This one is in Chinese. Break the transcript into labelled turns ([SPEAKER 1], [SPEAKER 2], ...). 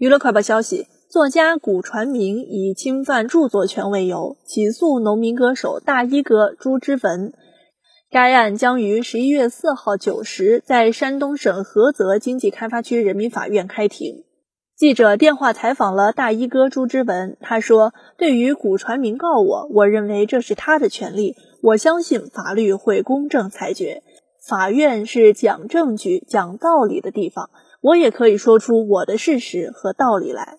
[SPEAKER 1] 娱乐快报消息：作家古传明以侵犯著作权为由起诉农民歌手大衣哥朱之文。该案将于十一月四号九时在山东省菏泽经济开发区人民法院开庭。记者电话采访了大衣哥朱之文，他说：“对于古传明告我，我认为这是他的权利，我相信法律会公正裁决。法院是讲证据、讲道理的地方。”我也可以说出我的事实和道理来。